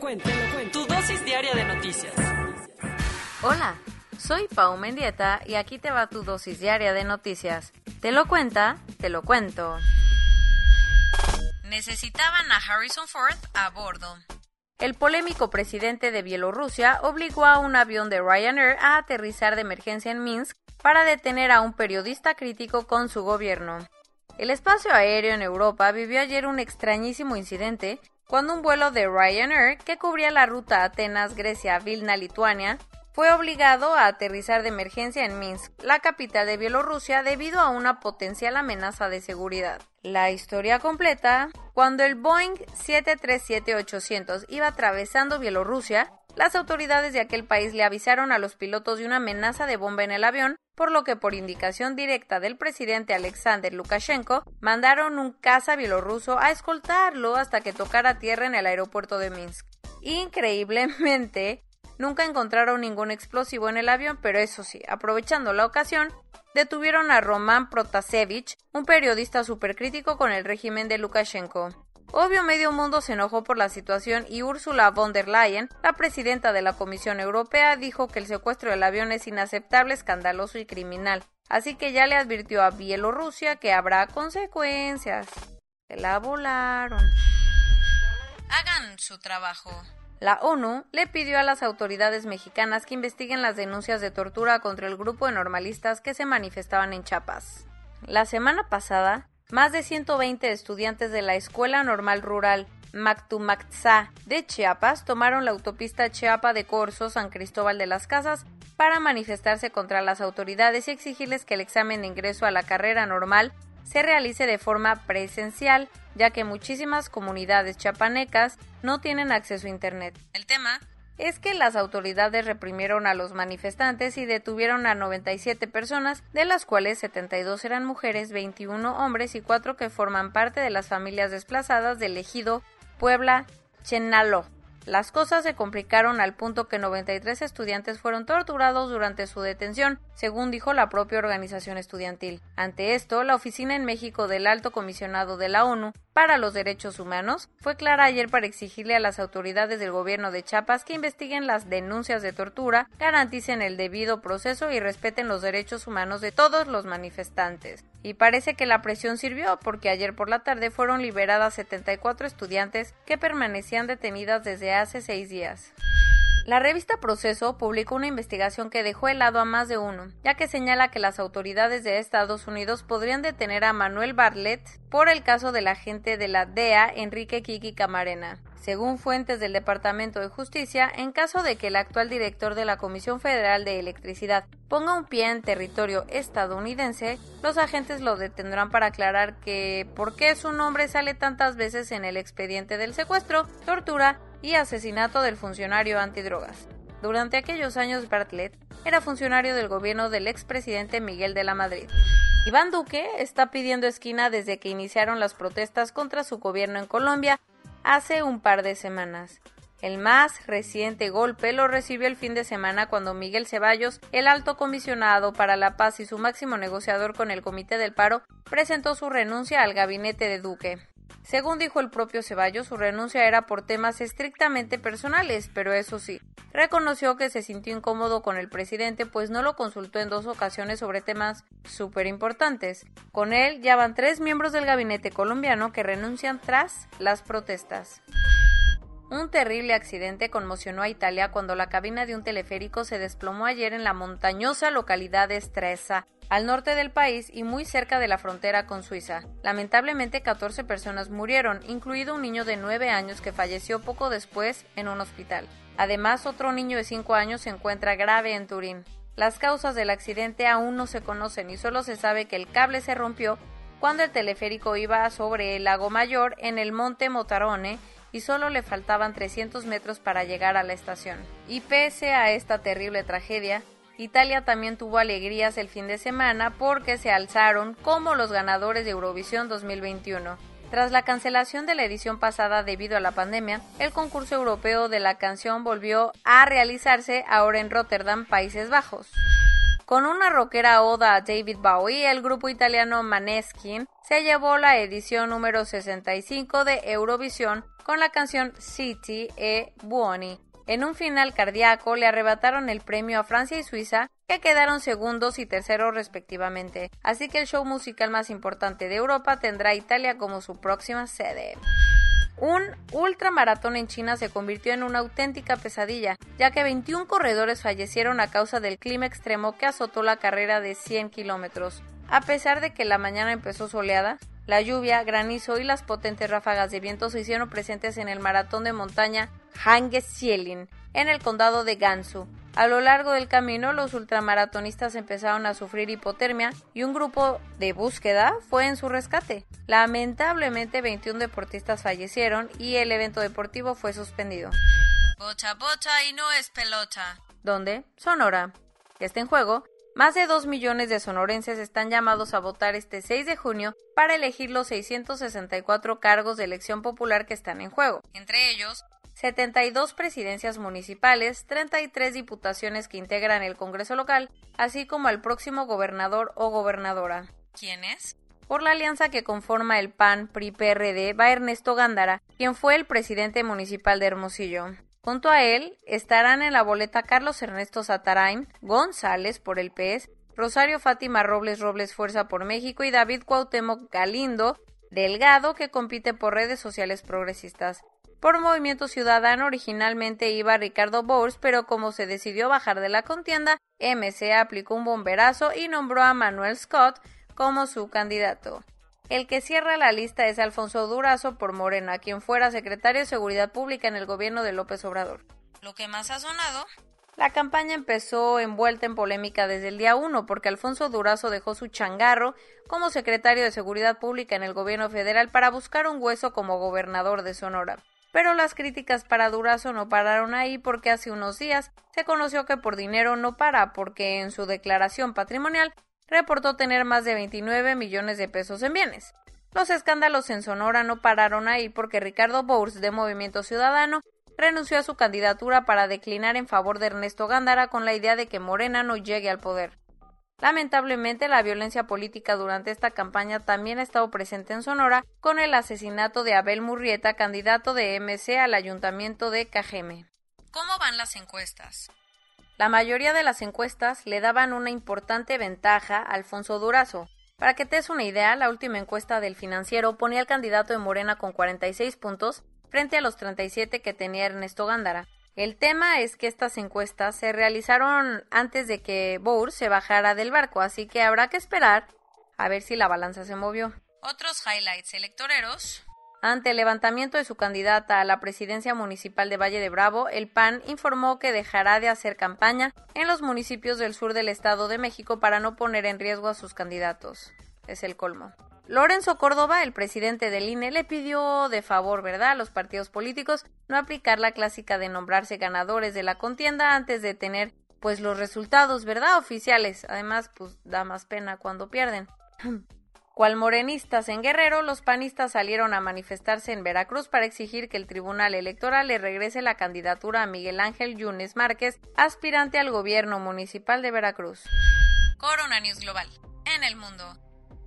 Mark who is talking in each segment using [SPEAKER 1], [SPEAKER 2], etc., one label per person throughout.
[SPEAKER 1] Te lo cuento, te lo cuento. Tu dosis diaria de noticias.
[SPEAKER 2] Hola, soy Pau Mendieta y aquí te va tu dosis diaria de noticias. Te lo cuenta, te lo cuento. Necesitaban a Harrison Ford a bordo. El polémico presidente de Bielorrusia obligó a un avión de Ryanair a aterrizar de emergencia en Minsk para detener a un periodista crítico con su gobierno. El espacio aéreo en Europa vivió ayer un extrañísimo incidente cuando un vuelo de Ryanair que cubría la ruta Atenas-Grecia-Vilna-Lituania fue obligado a aterrizar de emergencia en Minsk, la capital de Bielorrusia, debido a una potencial amenaza de seguridad. La historia completa, cuando el Boeing 737-800 iba atravesando Bielorrusia, las autoridades de aquel país le avisaron a los pilotos de una amenaza de bomba en el avión, por lo que por indicación directa del presidente Alexander Lukashenko, mandaron un caza bielorruso a escoltarlo hasta que tocara tierra en el aeropuerto de Minsk. Increíblemente, nunca encontraron ningún explosivo en el avión, pero eso sí, aprovechando la ocasión, detuvieron a Roman Protasevich, un periodista supercrítico con el régimen de Lukashenko. Obvio medio mundo se enojó por la situación y Ursula von der Leyen, la presidenta de la Comisión Europea, dijo que el secuestro del avión es inaceptable, escandaloso y criminal. Así que ya le advirtió a Bielorrusia que habrá consecuencias. Se la volaron. Hagan su trabajo. La ONU le pidió a las autoridades mexicanas que investiguen las denuncias de tortura contra el grupo de normalistas que se manifestaban en Chiapas. La semana pasada, más de 120 estudiantes de la Escuela Normal Rural Mactumaxá de Chiapas tomaron la autopista Chiapa de Corzo San Cristóbal de las Casas para manifestarse contra las autoridades y exigirles que el examen de ingreso a la carrera normal se realice de forma presencial, ya que muchísimas comunidades chapanecas no tienen acceso a Internet. El tema es que las autoridades reprimieron a los manifestantes y detuvieron a 97 personas, de las cuales 72 eran mujeres, 21 hombres y 4 que forman parte de las familias desplazadas del ejido Puebla Chenalo. Las cosas se complicaron al punto que 93 estudiantes fueron torturados durante su detención, según dijo la propia organización estudiantil. Ante esto, la oficina en México del Alto Comisionado de la ONU para los Derechos Humanos fue clara ayer para exigirle a las autoridades del gobierno de Chiapas que investiguen las denuncias de tortura, garanticen el debido proceso y respeten los derechos humanos de todos los manifestantes. Y parece que la presión sirvió porque ayer por la tarde fueron liberadas 74 estudiantes que permanecían detenidas desde hace seis días. La revista Proceso publicó una investigación que dejó helado a más de uno, ya que señala que las autoridades de Estados Unidos podrían detener a Manuel Bartlett por el caso del agente de la DEA Enrique Kiki Camarena. Según fuentes del Departamento de Justicia, en caso de que el actual director de la Comisión Federal de Electricidad ponga un pie en territorio estadounidense, los agentes lo detendrán para aclarar que por qué su nombre sale tantas veces en el expediente del secuestro, tortura y asesinato del funcionario antidrogas. Durante aquellos años Bartlett era funcionario del gobierno del expresidente Miguel de la Madrid. Iván Duque está pidiendo esquina desde que iniciaron las protestas contra su gobierno en Colombia hace un par de semanas. El más reciente golpe lo recibió el fin de semana cuando Miguel Ceballos, el alto comisionado para la paz y su máximo negociador con el Comité del Paro, presentó su renuncia al gabinete de Duque. Según dijo el propio Ceballos, su renuncia era por temas estrictamente personales, pero eso sí, reconoció que se sintió incómodo con el presidente pues no lo consultó en dos ocasiones sobre temas súper importantes. Con él ya van tres miembros del gabinete colombiano que renuncian tras las protestas. Un terrible accidente conmocionó a Italia cuando la cabina de un teleférico se desplomó ayer en la montañosa localidad de Stresa, al norte del país y muy cerca de la frontera con Suiza. Lamentablemente 14 personas murieron, incluido un niño de 9 años que falleció poco después en un hospital. Además, otro niño de 5 años se encuentra grave en Turín. Las causas del accidente aún no se conocen y solo se sabe que el cable se rompió cuando el teleférico iba sobre el lago Mayor en el monte Motarone y solo le faltaban 300 metros para llegar a la estación. Y pese a esta terrible tragedia, Italia también tuvo alegrías el fin de semana porque se alzaron como los ganadores de Eurovisión 2021. Tras la cancelación de la edición pasada debido a la pandemia, el concurso europeo de la canción volvió a realizarse ahora en Rotterdam, Países Bajos. Con una rockera oda a David Bowie, el grupo italiano Maneskin se llevó la edición número 65 de Eurovisión con la canción City e Buoni. En un final cardíaco le arrebataron el premio a Francia y Suiza, que quedaron segundos y terceros respectivamente. Así que el show musical más importante de Europa tendrá Italia como su próxima sede. Un ultramaratón en China se convirtió en una auténtica pesadilla, ya que 21 corredores fallecieron a causa del clima extremo que azotó la carrera de 100 kilómetros. A pesar de que la mañana empezó soleada, la lluvia, granizo y las potentes ráfagas de viento se hicieron presentes en el maratón de montaña Hangesielin, en el condado de Gansu. A lo largo del camino, los ultramaratonistas empezaron a sufrir hipotermia y un grupo de búsqueda fue en su rescate. Lamentablemente, 21 deportistas fallecieron y el evento deportivo fue suspendido.
[SPEAKER 1] Bocha, bocha y no es pelota.
[SPEAKER 2] ¿Dónde? Sonora. Está en juego. Más de 2 millones de sonorenses están llamados a votar este 6 de junio para elegir los 664 cargos de elección popular que están en juego.
[SPEAKER 1] Entre ellos,
[SPEAKER 2] 72 presidencias municipales, 33 diputaciones que integran el Congreso local, así como al próximo gobernador o gobernadora.
[SPEAKER 1] ¿Quién es?
[SPEAKER 2] Por la alianza que conforma el PAN PRI-PRD va Ernesto Gándara, quien fue el presidente municipal de Hermosillo. Junto a él estarán en la boleta Carlos Ernesto Satarain, González por el PES, Rosario Fátima Robles Robles Fuerza por México y David Cuauhtémoc Galindo Delgado que compite por redes sociales progresistas. Por Movimiento Ciudadano originalmente iba Ricardo Bowles, pero como se decidió bajar de la contienda, MC aplicó un bomberazo y nombró a Manuel Scott como su candidato. El que cierra la lista es Alfonso Durazo por Morena, quien fuera secretario de Seguridad Pública en el gobierno de López Obrador.
[SPEAKER 1] Lo que más ha sonado
[SPEAKER 2] la campaña empezó envuelta en polémica desde el día 1 porque Alfonso Durazo dejó su changarro como secretario de Seguridad Pública en el gobierno federal para buscar un hueso como gobernador de Sonora. Pero las críticas para Durazo no pararon ahí porque hace unos días se conoció que por dinero no para porque en su declaración patrimonial reportó tener más de 29 millones de pesos en bienes. Los escándalos en Sonora no pararon ahí porque Ricardo Bours de Movimiento Ciudadano renunció a su candidatura para declinar en favor de Ernesto Gándara con la idea de que Morena no llegue al poder. Lamentablemente, la violencia política durante esta campaña también ha estado presente en Sonora con el asesinato de Abel Murrieta, candidato de MC al ayuntamiento de Cajeme.
[SPEAKER 1] ¿Cómo van las encuestas?
[SPEAKER 2] La mayoría de las encuestas le daban una importante ventaja a Alfonso Durazo. Para que te des una idea, la última encuesta del financiero ponía al candidato de Morena con 46 puntos frente a los 37 que tenía Ernesto Gándara. El tema es que estas encuestas se realizaron antes de que Bour se bajara del barco, así que habrá que esperar a ver si la balanza se movió.
[SPEAKER 1] Otros highlights electoreros.
[SPEAKER 2] Ante el levantamiento de su candidata a la presidencia municipal de Valle de Bravo, el PAN informó que dejará de hacer campaña en los municipios del sur del Estado de México para no poner en riesgo a sus candidatos. Es el colmo. Lorenzo Córdoba, el presidente del INE, le pidió de favor, ¿verdad?, a los partidos políticos no aplicar la clásica de nombrarse ganadores de la contienda antes de tener, pues, los resultados, ¿verdad?, oficiales. Además, pues, da más pena cuando pierden. Cual morenistas en Guerrero, los panistas salieron a manifestarse en Veracruz para exigir que el Tribunal Electoral le regrese la candidatura a Miguel Ángel Yunes Márquez, aspirante al gobierno municipal de Veracruz.
[SPEAKER 1] Corona News Global. En el mundo.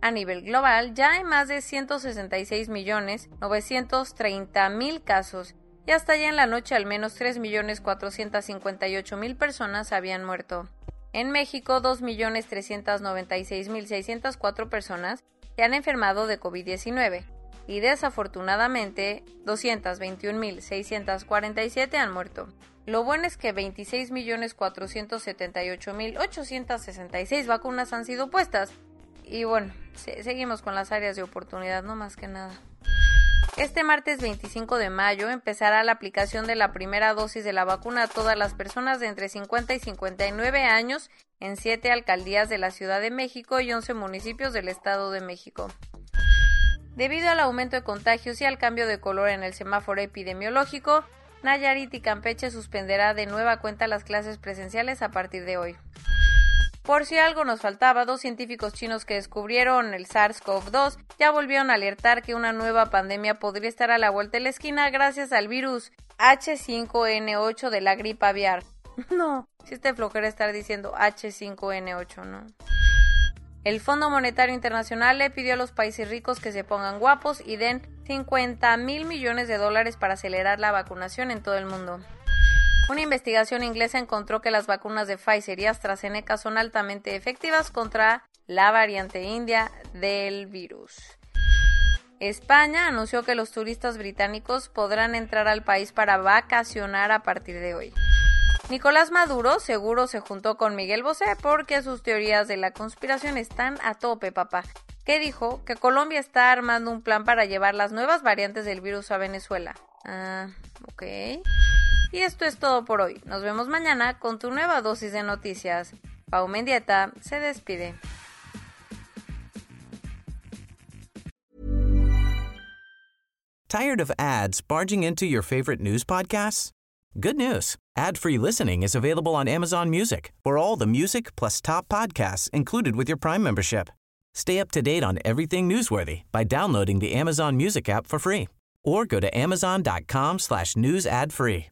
[SPEAKER 2] A nivel global ya hay más de 166 millones 930 mil casos y hasta allá en la noche al menos 3.458.000 personas habían muerto. En México, 2.396.604 personas se han enfermado de COVID-19 y desafortunadamente 221.647 han muerto. Lo bueno es que 26.478.866 vacunas han sido puestas. Y bueno, seguimos con las áreas de oportunidad, no más que nada. Este martes 25 de mayo empezará la aplicación de la primera dosis de la vacuna a todas las personas de entre 50 y 59 años en siete alcaldías de la Ciudad de México y 11 municipios del Estado de México. Debido al aumento de contagios y al cambio de color en el semáforo epidemiológico, Nayarit y Campeche suspenderá de nueva cuenta las clases presenciales a partir de hoy. Por si algo nos faltaba, dos científicos chinos que descubrieron el SARS-CoV-2 ya volvieron a alertar que una nueva pandemia podría estar a la vuelta de la esquina gracias al virus H5N8 de la gripe aviar. No, si este flojera estar diciendo H5N8, ¿no? El Fondo Monetario Internacional le pidió a los países ricos que se pongan guapos y den 50 mil millones de dólares para acelerar la vacunación en todo el mundo. Una investigación inglesa encontró que las vacunas de Pfizer y AstraZeneca son altamente efectivas contra la variante india del virus. España anunció que los turistas británicos podrán entrar al país para vacacionar a partir de hoy. Nicolás Maduro seguro se juntó con Miguel Bosé porque sus teorías de la conspiración están a tope, papá, que dijo que Colombia está armando un plan para llevar las nuevas variantes del virus a Venezuela. Ah, ok. Y esto es todo por hoy. Nos vemos mañana con tu nueva dosis de noticias. Pau Mendieta se despide.
[SPEAKER 3] ¿Tired of ads barging into your favorite news podcasts? Good news. Ad-free listening is available on Amazon Music for all the music plus top podcasts included with your Prime membership. Stay up to date on everything newsworthy by downloading the Amazon Music app for free or go to amazon.com slash news ad free.